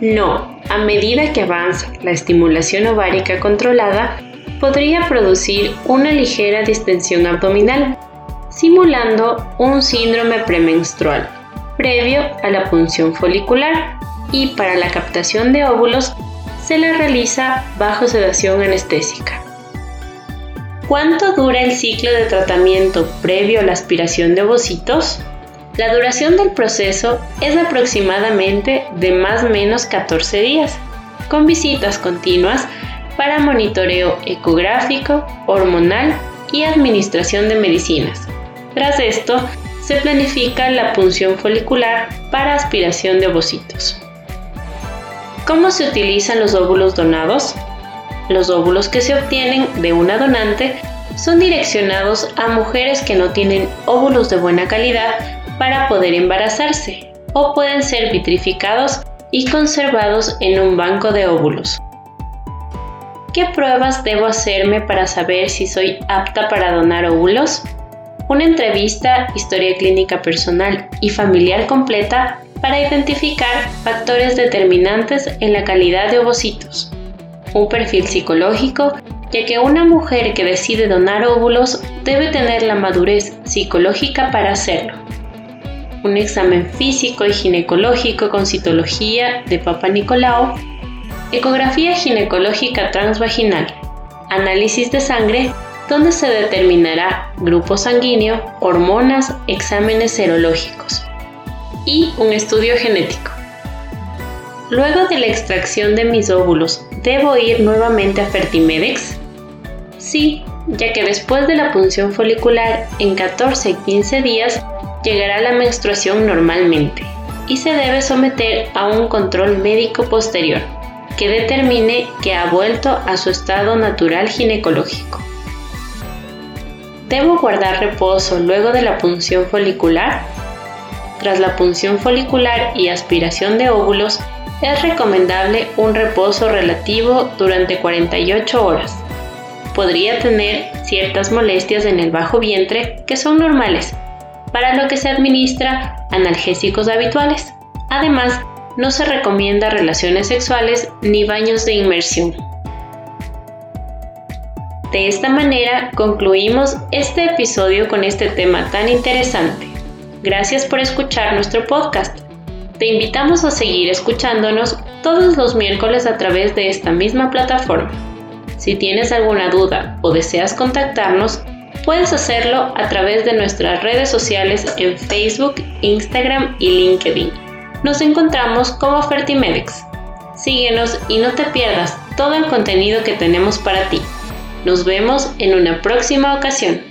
No, a medida que avanza la estimulación ovárica controlada, podría producir una ligera distensión abdominal, simulando un síndrome premenstrual, previo a la punción folicular, y para la captación de óvulos se la realiza bajo sedación anestésica. ¿Cuánto dura el ciclo de tratamiento previo a la aspiración de ovocitos? La duración del proceso es aproximadamente de más o menos 14 días, con visitas continuas para monitoreo ecográfico, hormonal y administración de medicinas. Tras esto, se planifica la punción folicular para aspiración de ovocitos. ¿Cómo se utilizan los óvulos donados? Los óvulos que se obtienen de una donante son direccionados a mujeres que no tienen óvulos de buena calidad para poder embarazarse o pueden ser vitrificados y conservados en un banco de óvulos. ¿Qué pruebas debo hacerme para saber si soy apta para donar óvulos? Una entrevista, historia clínica personal y familiar completa para identificar factores determinantes en la calidad de ovocitos. Un perfil psicológico, ya que una mujer que decide donar óvulos debe tener la madurez psicológica para hacerlo un examen físico y ginecológico con citología de Papa Nicolau, ecografía ginecológica transvaginal, análisis de sangre donde se determinará grupo sanguíneo, hormonas, exámenes serológicos y un estudio genético. Luego de la extracción de mis óvulos, ¿debo ir nuevamente a Fertimedex? Sí, ya que después de la punción folicular en 14-15 días llegará la menstruación normalmente y se debe someter a un control médico posterior que determine que ha vuelto a su estado natural ginecológico. ¿Debo guardar reposo luego de la punción folicular? Tras la punción folicular y aspiración de óvulos, es recomendable un reposo relativo durante 48 horas. Podría tener ciertas molestias en el bajo vientre que son normales para lo que se administra analgésicos habituales. Además, no se recomienda relaciones sexuales ni baños de inmersión. De esta manera concluimos este episodio con este tema tan interesante. Gracias por escuchar nuestro podcast. Te invitamos a seguir escuchándonos todos los miércoles a través de esta misma plataforma. Si tienes alguna duda o deseas contactarnos, Puedes hacerlo a través de nuestras redes sociales en Facebook, Instagram y LinkedIn. Nos encontramos como Fertimedex. Síguenos y no te pierdas todo el contenido que tenemos para ti. Nos vemos en una próxima ocasión.